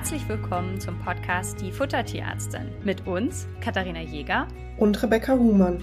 Herzlich willkommen zum Podcast Die Futtertierärztin mit uns, Katharina Jäger und Rebecca Huhmann.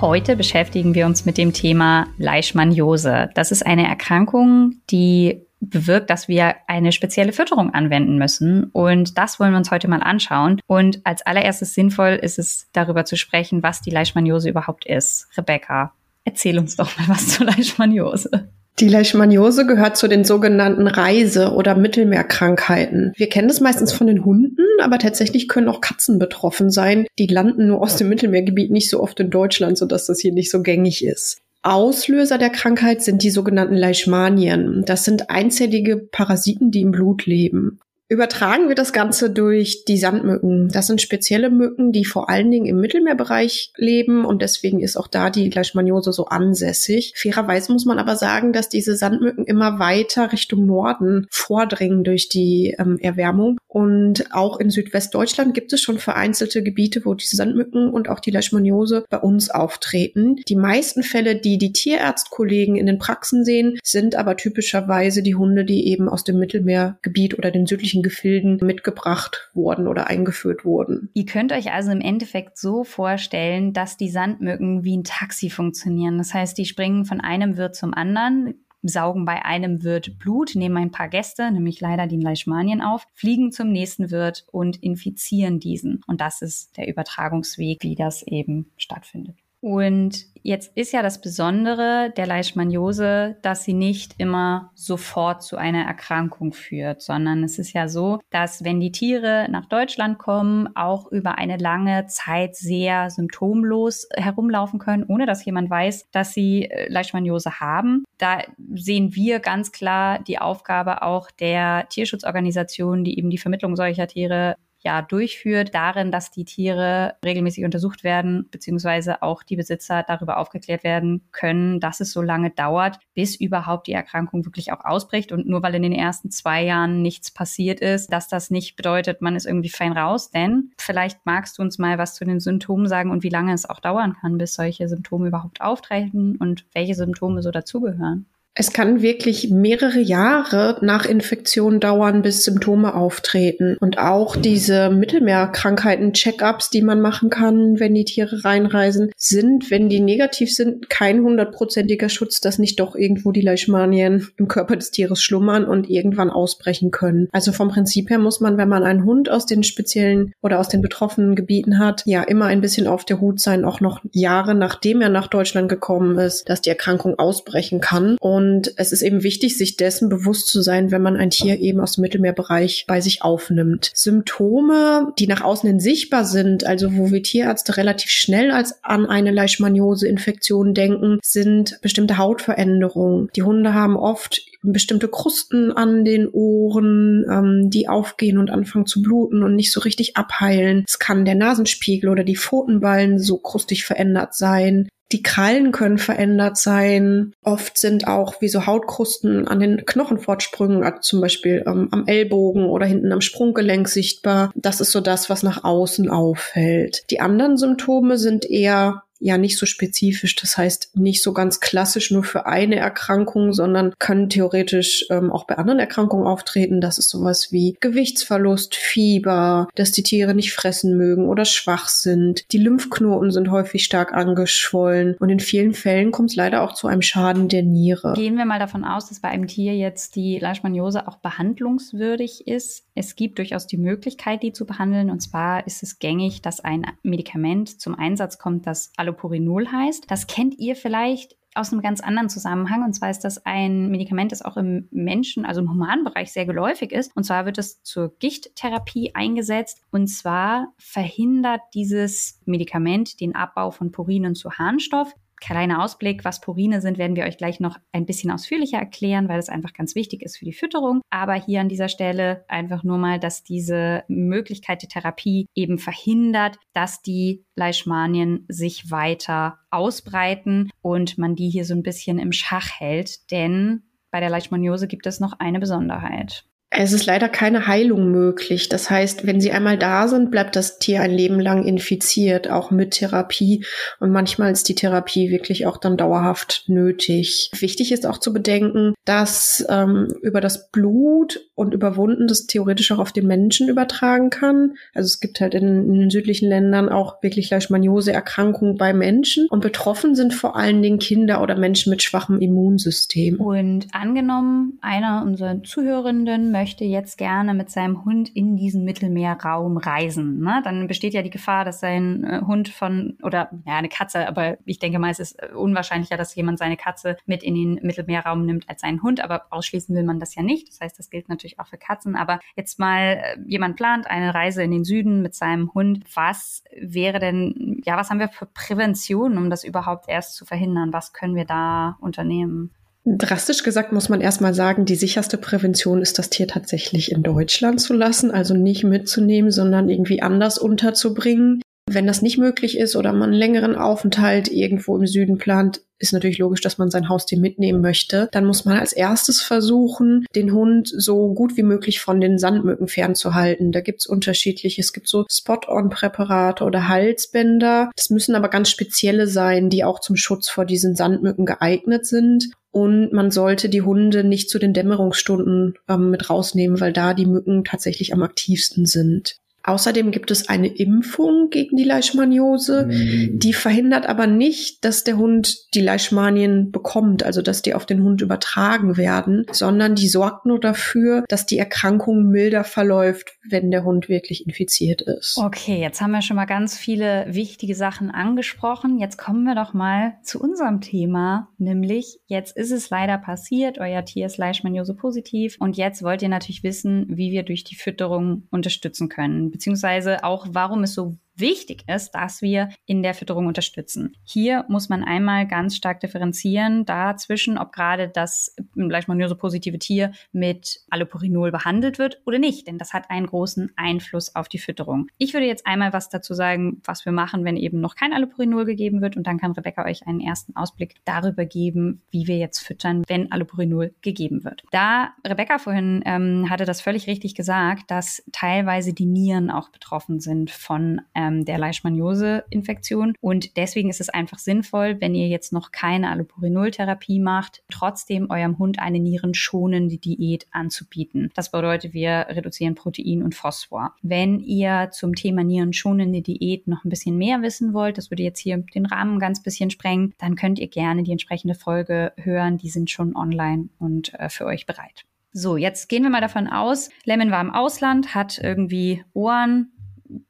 Heute beschäftigen wir uns mit dem Thema Leishmaniose. Das ist eine Erkrankung, die bewirkt, dass wir eine spezielle Fütterung anwenden müssen. Und das wollen wir uns heute mal anschauen. Und als allererstes sinnvoll ist es, darüber zu sprechen, was die Leishmaniose überhaupt ist. Rebecca, erzähl uns doch mal was zur Leishmaniose. Die Leishmaniose gehört zu den sogenannten Reise- oder Mittelmeerkrankheiten. Wir kennen das meistens von den Hunden, aber tatsächlich können auch Katzen betroffen sein. Die landen nur aus dem Mittelmeergebiet nicht so oft in Deutschland, sodass das hier nicht so gängig ist. Auslöser der Krankheit sind die sogenannten Leishmanien. Das sind einzellige Parasiten, die im Blut leben. Übertragen wir das Ganze durch die Sandmücken. Das sind spezielle Mücken, die vor allen Dingen im Mittelmeerbereich leben und deswegen ist auch da die Leishmaniose so ansässig. Fairerweise muss man aber sagen, dass diese Sandmücken immer weiter Richtung Norden vordringen durch die ähm, Erwärmung und auch in Südwestdeutschland gibt es schon vereinzelte Gebiete, wo diese Sandmücken und auch die Leishmaniose bei uns auftreten. Die meisten Fälle, die die Tierärztkollegen in den Praxen sehen, sind aber typischerweise die Hunde, die eben aus dem Mittelmeergebiet oder den südlichen Gefilden mitgebracht wurden oder eingeführt wurden. Ihr könnt euch also im Endeffekt so vorstellen, dass die Sandmücken wie ein Taxi funktionieren. Das heißt, die springen von einem Wirt zum anderen, saugen bei einem Wirt Blut, nehmen ein paar Gäste, nämlich leider die Leishmanien auf, fliegen zum nächsten Wirt und infizieren diesen. Und das ist der Übertragungsweg, wie das eben stattfindet. Und jetzt ist ja das Besondere der Leishmaniose, dass sie nicht immer sofort zu einer Erkrankung führt, sondern es ist ja so, dass wenn die Tiere nach Deutschland kommen, auch über eine lange Zeit sehr symptomlos herumlaufen können, ohne dass jemand weiß, dass sie äh, Leishmaniose haben. Da sehen wir ganz klar die Aufgabe auch der Tierschutzorganisationen, die eben die Vermittlung solcher Tiere ja durchführt, darin, dass die Tiere regelmäßig untersucht werden, beziehungsweise auch die Besitzer darüber aufgeklärt werden können, dass es so lange dauert, bis überhaupt die Erkrankung wirklich auch ausbricht. Und nur weil in den ersten zwei Jahren nichts passiert ist, dass das nicht bedeutet, man ist irgendwie fein raus. Denn vielleicht magst du uns mal was zu den Symptomen sagen und wie lange es auch dauern kann, bis solche Symptome überhaupt auftreten und welche Symptome so dazugehören. Es kann wirklich mehrere Jahre nach Infektion dauern, bis Symptome auftreten. Und auch diese Mittelmeerkrankheiten, Check-ups, die man machen kann, wenn die Tiere reinreisen, sind, wenn die negativ sind, kein hundertprozentiger Schutz, dass nicht doch irgendwo die Leishmanien im Körper des Tieres schlummern und irgendwann ausbrechen können. Also vom Prinzip her muss man, wenn man einen Hund aus den speziellen oder aus den betroffenen Gebieten hat, ja immer ein bisschen auf der Hut sein, auch noch Jahre nachdem er nach Deutschland gekommen ist, dass die Erkrankung ausbrechen kann. Und und es ist eben wichtig, sich dessen bewusst zu sein, wenn man ein Tier eben aus dem Mittelmeerbereich bei sich aufnimmt. Symptome, die nach außen hin sichtbar sind, also wo wir Tierärzte relativ schnell als an eine Leishmaniose-Infektion denken, sind bestimmte Hautveränderungen. Die Hunde haben oft bestimmte Krusten an den Ohren, ähm, die aufgehen und anfangen zu bluten und nicht so richtig abheilen. Es kann der Nasenspiegel oder die Pfotenballen so krustig verändert sein. Die Krallen können verändert sein. Oft sind auch wie so Hautkrusten an den Knochenfortsprüngen, also zum Beispiel ähm, am Ellbogen oder hinten am Sprunggelenk sichtbar. Das ist so das, was nach außen auffällt. Die anderen Symptome sind eher ja nicht so spezifisch. Das heißt, nicht so ganz klassisch nur für eine Erkrankung, sondern können theoretisch ähm, auch bei anderen Erkrankungen auftreten. Das ist sowas wie Gewichtsverlust, Fieber, dass die Tiere nicht fressen mögen oder schwach sind. Die Lymphknoten sind häufig stark angeschwollen und in vielen Fällen kommt es leider auch zu einem Schaden der Niere. Gehen wir mal davon aus, dass bei einem Tier jetzt die Leishmaniose auch behandlungswürdig ist. Es gibt durchaus die Möglichkeit, die zu behandeln. Und zwar ist es gängig, dass ein Medikament zum Einsatz kommt, das Allopurinol heißt. Das kennt ihr vielleicht aus einem ganz anderen Zusammenhang. Und zwar ist das ein Medikament, das auch im Menschen, also im humanen Bereich sehr geläufig ist. Und zwar wird es zur Gichttherapie eingesetzt. Und zwar verhindert dieses Medikament den Abbau von Purinen zu Harnstoff. Kleiner Ausblick, was Purine sind, werden wir euch gleich noch ein bisschen ausführlicher erklären, weil es einfach ganz wichtig ist für die Fütterung. Aber hier an dieser Stelle einfach nur mal, dass diese Möglichkeit der Therapie eben verhindert, dass die Leishmanien sich weiter ausbreiten und man die hier so ein bisschen im Schach hält. Denn bei der Leishmaniose gibt es noch eine Besonderheit. Es ist leider keine Heilung möglich. Das heißt, wenn sie einmal da sind, bleibt das Tier ein Leben lang infiziert, auch mit Therapie. Und manchmal ist die Therapie wirklich auch dann dauerhaft nötig. Wichtig ist auch zu bedenken, dass ähm, über das Blut und über Wunden das theoretisch auch auf den Menschen übertragen kann. Also es gibt halt in, in den südlichen Ländern auch wirklich Leishmaniose-Erkrankungen bei Menschen. Und betroffen sind vor allen Dingen Kinder oder Menschen mit schwachem Immunsystem. Und angenommen, einer unserer Zuhörenden möchte möchte jetzt gerne mit seinem Hund in diesen Mittelmeerraum reisen, ne? dann besteht ja die Gefahr, dass sein äh, Hund von, oder ja, eine Katze, aber ich denke mal, es ist äh, unwahrscheinlicher, dass jemand seine Katze mit in den Mittelmeerraum nimmt als seinen Hund, aber ausschließen will man das ja nicht. Das heißt, das gilt natürlich auch für Katzen. Aber jetzt mal, äh, jemand plant eine Reise in den Süden mit seinem Hund. Was wäre denn, ja, was haben wir für Prävention, um das überhaupt erst zu verhindern? Was können wir da unternehmen? Drastisch gesagt muss man erstmal sagen, die sicherste Prävention ist, das Tier tatsächlich in Deutschland zu lassen, also nicht mitzunehmen, sondern irgendwie anders unterzubringen. Wenn das nicht möglich ist oder man einen längeren Aufenthalt irgendwo im Süden plant, ist natürlich logisch, dass man sein Haustier mitnehmen möchte. Dann muss man als erstes versuchen, den Hund so gut wie möglich von den Sandmücken fernzuhalten. Da gibt's unterschiedliche. Es gibt so Spot-on-Präparate oder Halsbänder. Das müssen aber ganz spezielle sein, die auch zum Schutz vor diesen Sandmücken geeignet sind. Und man sollte die Hunde nicht zu den Dämmerungsstunden ähm, mit rausnehmen, weil da die Mücken tatsächlich am aktivsten sind. Außerdem gibt es eine Impfung gegen die Leishmaniose, mhm. die verhindert aber nicht, dass der Hund die Leishmanien bekommt, also dass die auf den Hund übertragen werden, sondern die sorgt nur dafür, dass die Erkrankung milder verläuft, wenn der Hund wirklich infiziert ist. Okay, jetzt haben wir schon mal ganz viele wichtige Sachen angesprochen. Jetzt kommen wir doch mal zu unserem Thema, nämlich jetzt ist es leider passiert, euer Tier ist Leishmaniose positiv und jetzt wollt ihr natürlich wissen, wie wir durch die Fütterung unterstützen können beziehungsweise auch, warum es so wichtig ist, dass wir in der Fütterung unterstützen. Hier muss man einmal ganz stark differenzieren dazwischen, ob gerade das leishmaniose-positive Tier mit Allopurinol behandelt wird oder nicht, denn das hat einen großen Einfluss auf die Fütterung. Ich würde jetzt einmal was dazu sagen, was wir machen, wenn eben noch kein Allopurinol gegeben wird und dann kann Rebecca euch einen ersten Ausblick darüber geben, wie wir jetzt füttern, wenn Allopurinol gegeben wird. Da Rebecca vorhin ähm, hatte das völlig richtig gesagt, dass teilweise die Nieren auch betroffen sind von ähm, ähm, der Leishmaniose-Infektion. Und deswegen ist es einfach sinnvoll, wenn ihr jetzt noch keine Allopurinol-Therapie macht, trotzdem eurem Hund eine nierenschonende Diät anzubieten. Das bedeutet, wir reduzieren Protein und Phosphor. Wenn ihr zum Thema nierenschonende Diät noch ein bisschen mehr wissen wollt, das würde jetzt hier den Rahmen ganz bisschen sprengen, dann könnt ihr gerne die entsprechende Folge hören. Die sind schon online und äh, für euch bereit. So, jetzt gehen wir mal davon aus, Lemon war im Ausland, hat irgendwie Ohren,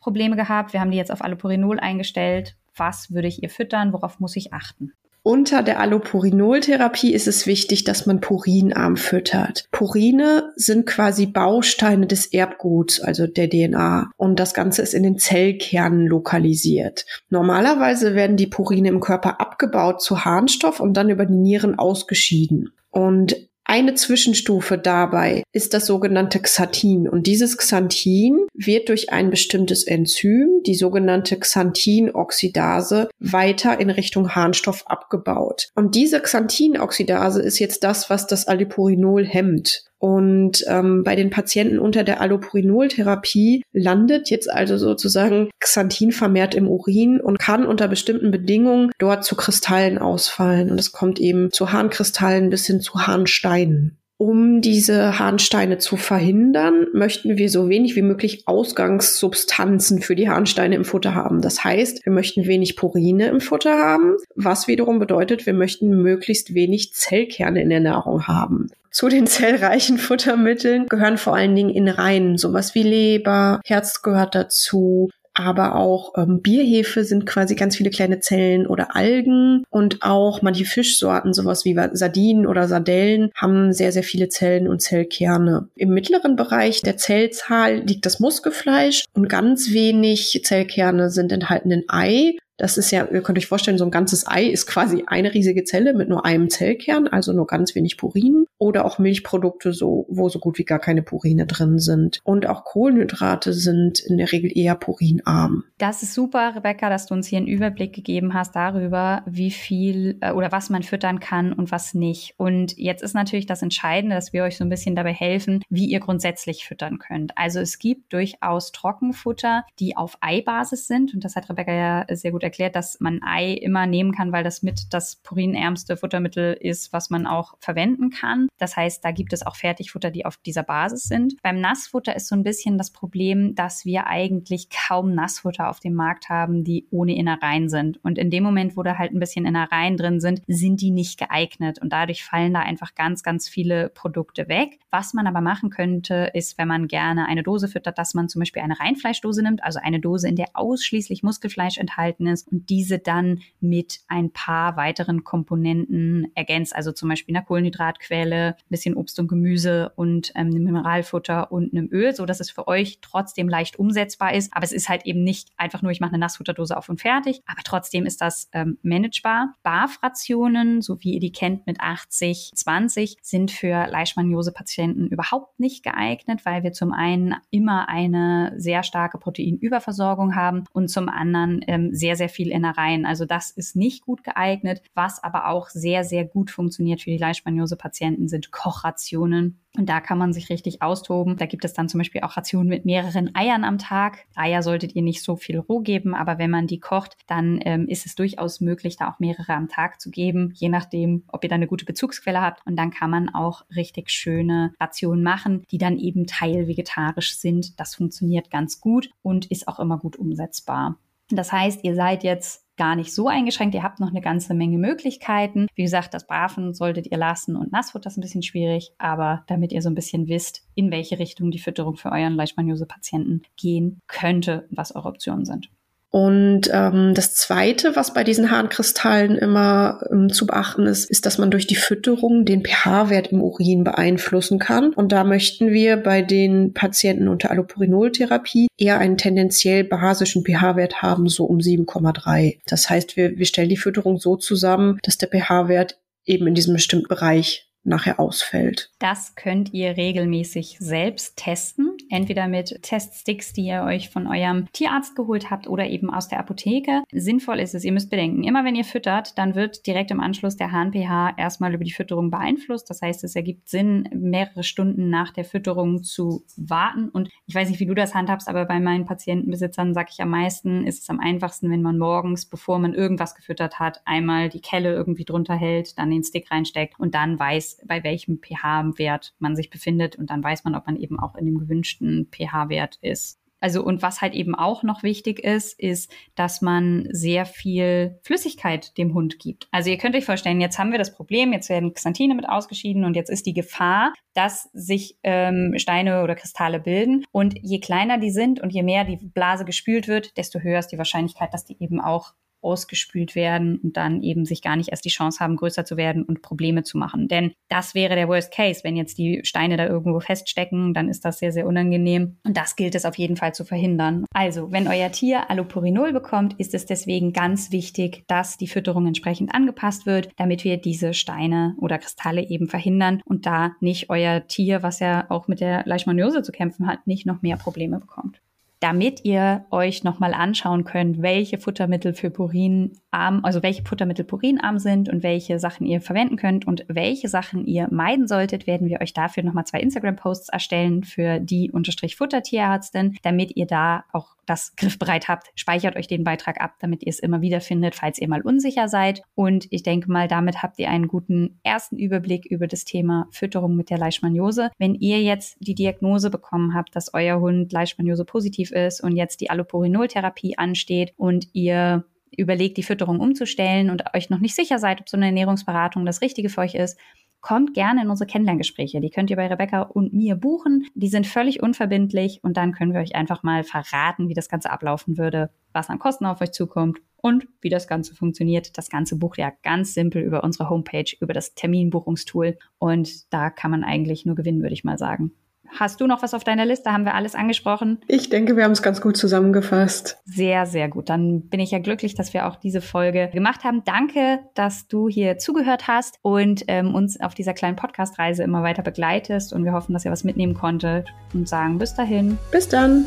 Probleme gehabt. Wir haben die jetzt auf Allopurinol eingestellt. Was würde ich ihr füttern? Worauf muss ich achten? Unter der Allopurinol-Therapie ist es wichtig, dass man purinarm füttert. Purine sind quasi Bausteine des Erbguts, also der DNA. Und das Ganze ist in den Zellkernen lokalisiert. Normalerweise werden die Purine im Körper abgebaut zu Harnstoff und dann über die Nieren ausgeschieden. Und eine Zwischenstufe dabei ist das sogenannte Xanthin und dieses Xanthin wird durch ein bestimmtes Enzym, die sogenannte Xanthinoxidase, weiter in Richtung Harnstoff abgebaut. Und diese Xanthinoxidase ist jetzt das, was das Allopurinol hemmt. Und ähm, bei den Patienten unter der Allopurinol-Therapie landet jetzt also sozusagen Xanthin vermehrt im Urin und kann unter bestimmten Bedingungen dort zu Kristallen ausfallen. Und es kommt eben zu Harnkristallen bis hin zu Harnsteinen. Um diese Harnsteine zu verhindern, möchten wir so wenig wie möglich Ausgangssubstanzen für die Harnsteine im Futter haben. Das heißt, wir möchten wenig Purine im Futter haben, was wiederum bedeutet, wir möchten möglichst wenig Zellkerne in der Nahrung haben. Zu den zellreichen Futtermitteln gehören vor allen Dingen Innereien, sowas wie Leber, Herz gehört dazu, aber auch ähm, Bierhefe sind quasi ganz viele kleine Zellen oder Algen und auch manche Fischsorten, sowas wie Sardinen oder Sardellen, haben sehr, sehr viele Zellen und Zellkerne. Im mittleren Bereich der Zellzahl liegt das Muskelfleisch und ganz wenig Zellkerne sind enthalten in Ei. Das ist ja, ihr könnt euch vorstellen, so ein ganzes Ei ist quasi eine riesige Zelle mit nur einem Zellkern, also nur ganz wenig Purin. Oder auch Milchprodukte, so, wo so gut wie gar keine Purine drin sind. Und auch Kohlenhydrate sind in der Regel eher purinarm. Das ist super, Rebecca, dass du uns hier einen Überblick gegeben hast darüber, wie viel äh, oder was man füttern kann und was nicht. Und jetzt ist natürlich das Entscheidende, dass wir euch so ein bisschen dabei helfen, wie ihr grundsätzlich füttern könnt. Also es gibt durchaus Trockenfutter, die auf Eibasis sind. Und das hat Rebecca ja sehr gut erklärt, dass man Ei immer nehmen kann, weil das mit das purinärmste Futtermittel ist, was man auch verwenden kann. Das heißt, da gibt es auch Fertigfutter, die auf dieser Basis sind. Beim Nassfutter ist so ein bisschen das Problem, dass wir eigentlich kaum Nassfutter auf dem Markt haben, die ohne Innereien sind. Und in dem Moment, wo da halt ein bisschen Innereien drin sind, sind die nicht geeignet. Und dadurch fallen da einfach ganz, ganz viele Produkte weg. Was man aber machen könnte, ist, wenn man gerne eine Dose füttert, dass man zum Beispiel eine Reinfleischdose nimmt, also eine Dose, in der ausschließlich Muskelfleisch enthalten ist und diese dann mit ein paar weiteren Komponenten ergänzt, also zum Beispiel einer Kohlenhydratquelle, ein bisschen Obst und Gemüse und ähm, einem Mineralfutter und einem Öl, so dass es für euch trotzdem leicht umsetzbar ist. Aber es ist halt eben nicht einfach nur, ich mache eine Nassfutterdose auf und fertig, aber trotzdem ist das ähm, managebar. Barfrationen, so wie ihr die kennt mit 80, 20, sind für Leishmaniose-Patienten überhaupt nicht geeignet, weil wir zum einen immer eine sehr starke Proteinüberversorgung haben und zum anderen ähm, sehr, sehr viel Innereien. Also das ist nicht gut geeignet. Was aber auch sehr, sehr gut funktioniert für die Leishmaniose-Patienten sind Kochrationen. Und da kann man sich richtig austoben. Da gibt es dann zum Beispiel auch Rationen mit mehreren Eiern am Tag. Eier solltet ihr nicht so viel roh geben, aber wenn man die kocht, dann ähm, ist es durchaus möglich, da auch mehrere am Tag zu geben, je nachdem, ob ihr da eine gute Bezugsquelle habt. Und dann kann man auch richtig schöne Rationen machen, die dann eben teilvegetarisch sind. Das funktioniert ganz gut und ist auch immer gut umsetzbar. Das heißt, ihr seid jetzt gar nicht so eingeschränkt. Ihr habt noch eine ganze Menge Möglichkeiten. Wie gesagt, das Braven solltet ihr lassen und Nassfutter ist ein bisschen schwierig, aber damit ihr so ein bisschen wisst, in welche Richtung die Fütterung für euren Leishmaniose-Patienten gehen könnte, was eure Optionen sind. Und ähm, das Zweite, was bei diesen Harnkristallen immer ähm, zu beachten ist, ist, dass man durch die Fütterung den pH-Wert im Urin beeinflussen kann. Und da möchten wir bei den Patienten unter Allopurinoltherapie eher einen tendenziell basischen pH-Wert haben, so um 7,3. Das heißt, wir, wir stellen die Fütterung so zusammen, dass der pH-Wert eben in diesem bestimmten Bereich nachher ausfällt. Das könnt ihr regelmäßig selbst testen, entweder mit Teststicks, die ihr euch von eurem Tierarzt geholt habt oder eben aus der Apotheke. Sinnvoll ist es, ihr müsst bedenken, immer wenn ihr füttert, dann wird direkt im Anschluss der HNPH erstmal über die Fütterung beeinflusst. Das heißt, es ergibt Sinn, mehrere Stunden nach der Fütterung zu warten. Und ich weiß nicht, wie du das handhabst, aber bei meinen Patientenbesitzern sage ich am meisten, ist es am einfachsten, wenn man morgens, bevor man irgendwas gefüttert hat, einmal die Kelle irgendwie drunter hält, dann den Stick reinsteckt und dann weiß, bei welchem pH-Wert man sich befindet und dann weiß man, ob man eben auch in dem gewünschten pH-Wert ist. Also und was halt eben auch noch wichtig ist, ist, dass man sehr viel Flüssigkeit dem Hund gibt. Also ihr könnt euch vorstellen, jetzt haben wir das Problem, jetzt werden Xanthine mit ausgeschieden und jetzt ist die Gefahr, dass sich ähm, Steine oder Kristalle bilden. Und je kleiner die sind und je mehr die Blase gespült wird, desto höher ist die Wahrscheinlichkeit, dass die eben auch ausgespült werden und dann eben sich gar nicht erst die Chance haben, größer zu werden und Probleme zu machen. Denn das wäre der Worst Case. Wenn jetzt die Steine da irgendwo feststecken, dann ist das sehr, sehr unangenehm. Und das gilt es auf jeden Fall zu verhindern. Also, wenn euer Tier Allopurinol bekommt, ist es deswegen ganz wichtig, dass die Fütterung entsprechend angepasst wird, damit wir diese Steine oder Kristalle eben verhindern und da nicht euer Tier, was ja auch mit der Leishmaniose zu kämpfen hat, nicht noch mehr Probleme bekommt damit ihr euch nochmal anschauen könnt, welche Futtermittel für purinarm, also welche Futtermittel purinarm sind und welche Sachen ihr verwenden könnt und welche Sachen ihr meiden solltet, werden wir euch dafür nochmal zwei Instagram-Posts erstellen für die unterstrich Futtertierärztin, damit ihr da auch das griffbereit habt. Speichert euch den Beitrag ab, damit ihr es immer wieder findet, falls ihr mal unsicher seid. Und ich denke mal, damit habt ihr einen guten ersten Überblick über das Thema Fütterung mit der Leishmaniose. Wenn ihr jetzt die Diagnose bekommen habt, dass euer Hund Leishmaniose positiv ist und jetzt die Allopurinol-Therapie ansteht und ihr überlegt, die Fütterung umzustellen und euch noch nicht sicher seid, ob so eine Ernährungsberatung das Richtige für euch ist, kommt gerne in unsere Kennenlerngespräche. Die könnt ihr bei Rebecca und mir buchen. Die sind völlig unverbindlich und dann können wir euch einfach mal verraten, wie das Ganze ablaufen würde, was an Kosten auf euch zukommt und wie das Ganze funktioniert. Das Ganze bucht ja ganz simpel über unsere Homepage, über das Terminbuchungstool und da kann man eigentlich nur gewinnen, würde ich mal sagen Hast du noch was auf deiner Liste? Haben wir alles angesprochen? Ich denke, wir haben es ganz gut zusammengefasst. Sehr, sehr gut. Dann bin ich ja glücklich, dass wir auch diese Folge gemacht haben. Danke, dass du hier zugehört hast und ähm, uns auf dieser kleinen Podcast-Reise immer weiter begleitest. Und wir hoffen, dass ihr was mitnehmen konntet und sagen bis dahin. Bis dann.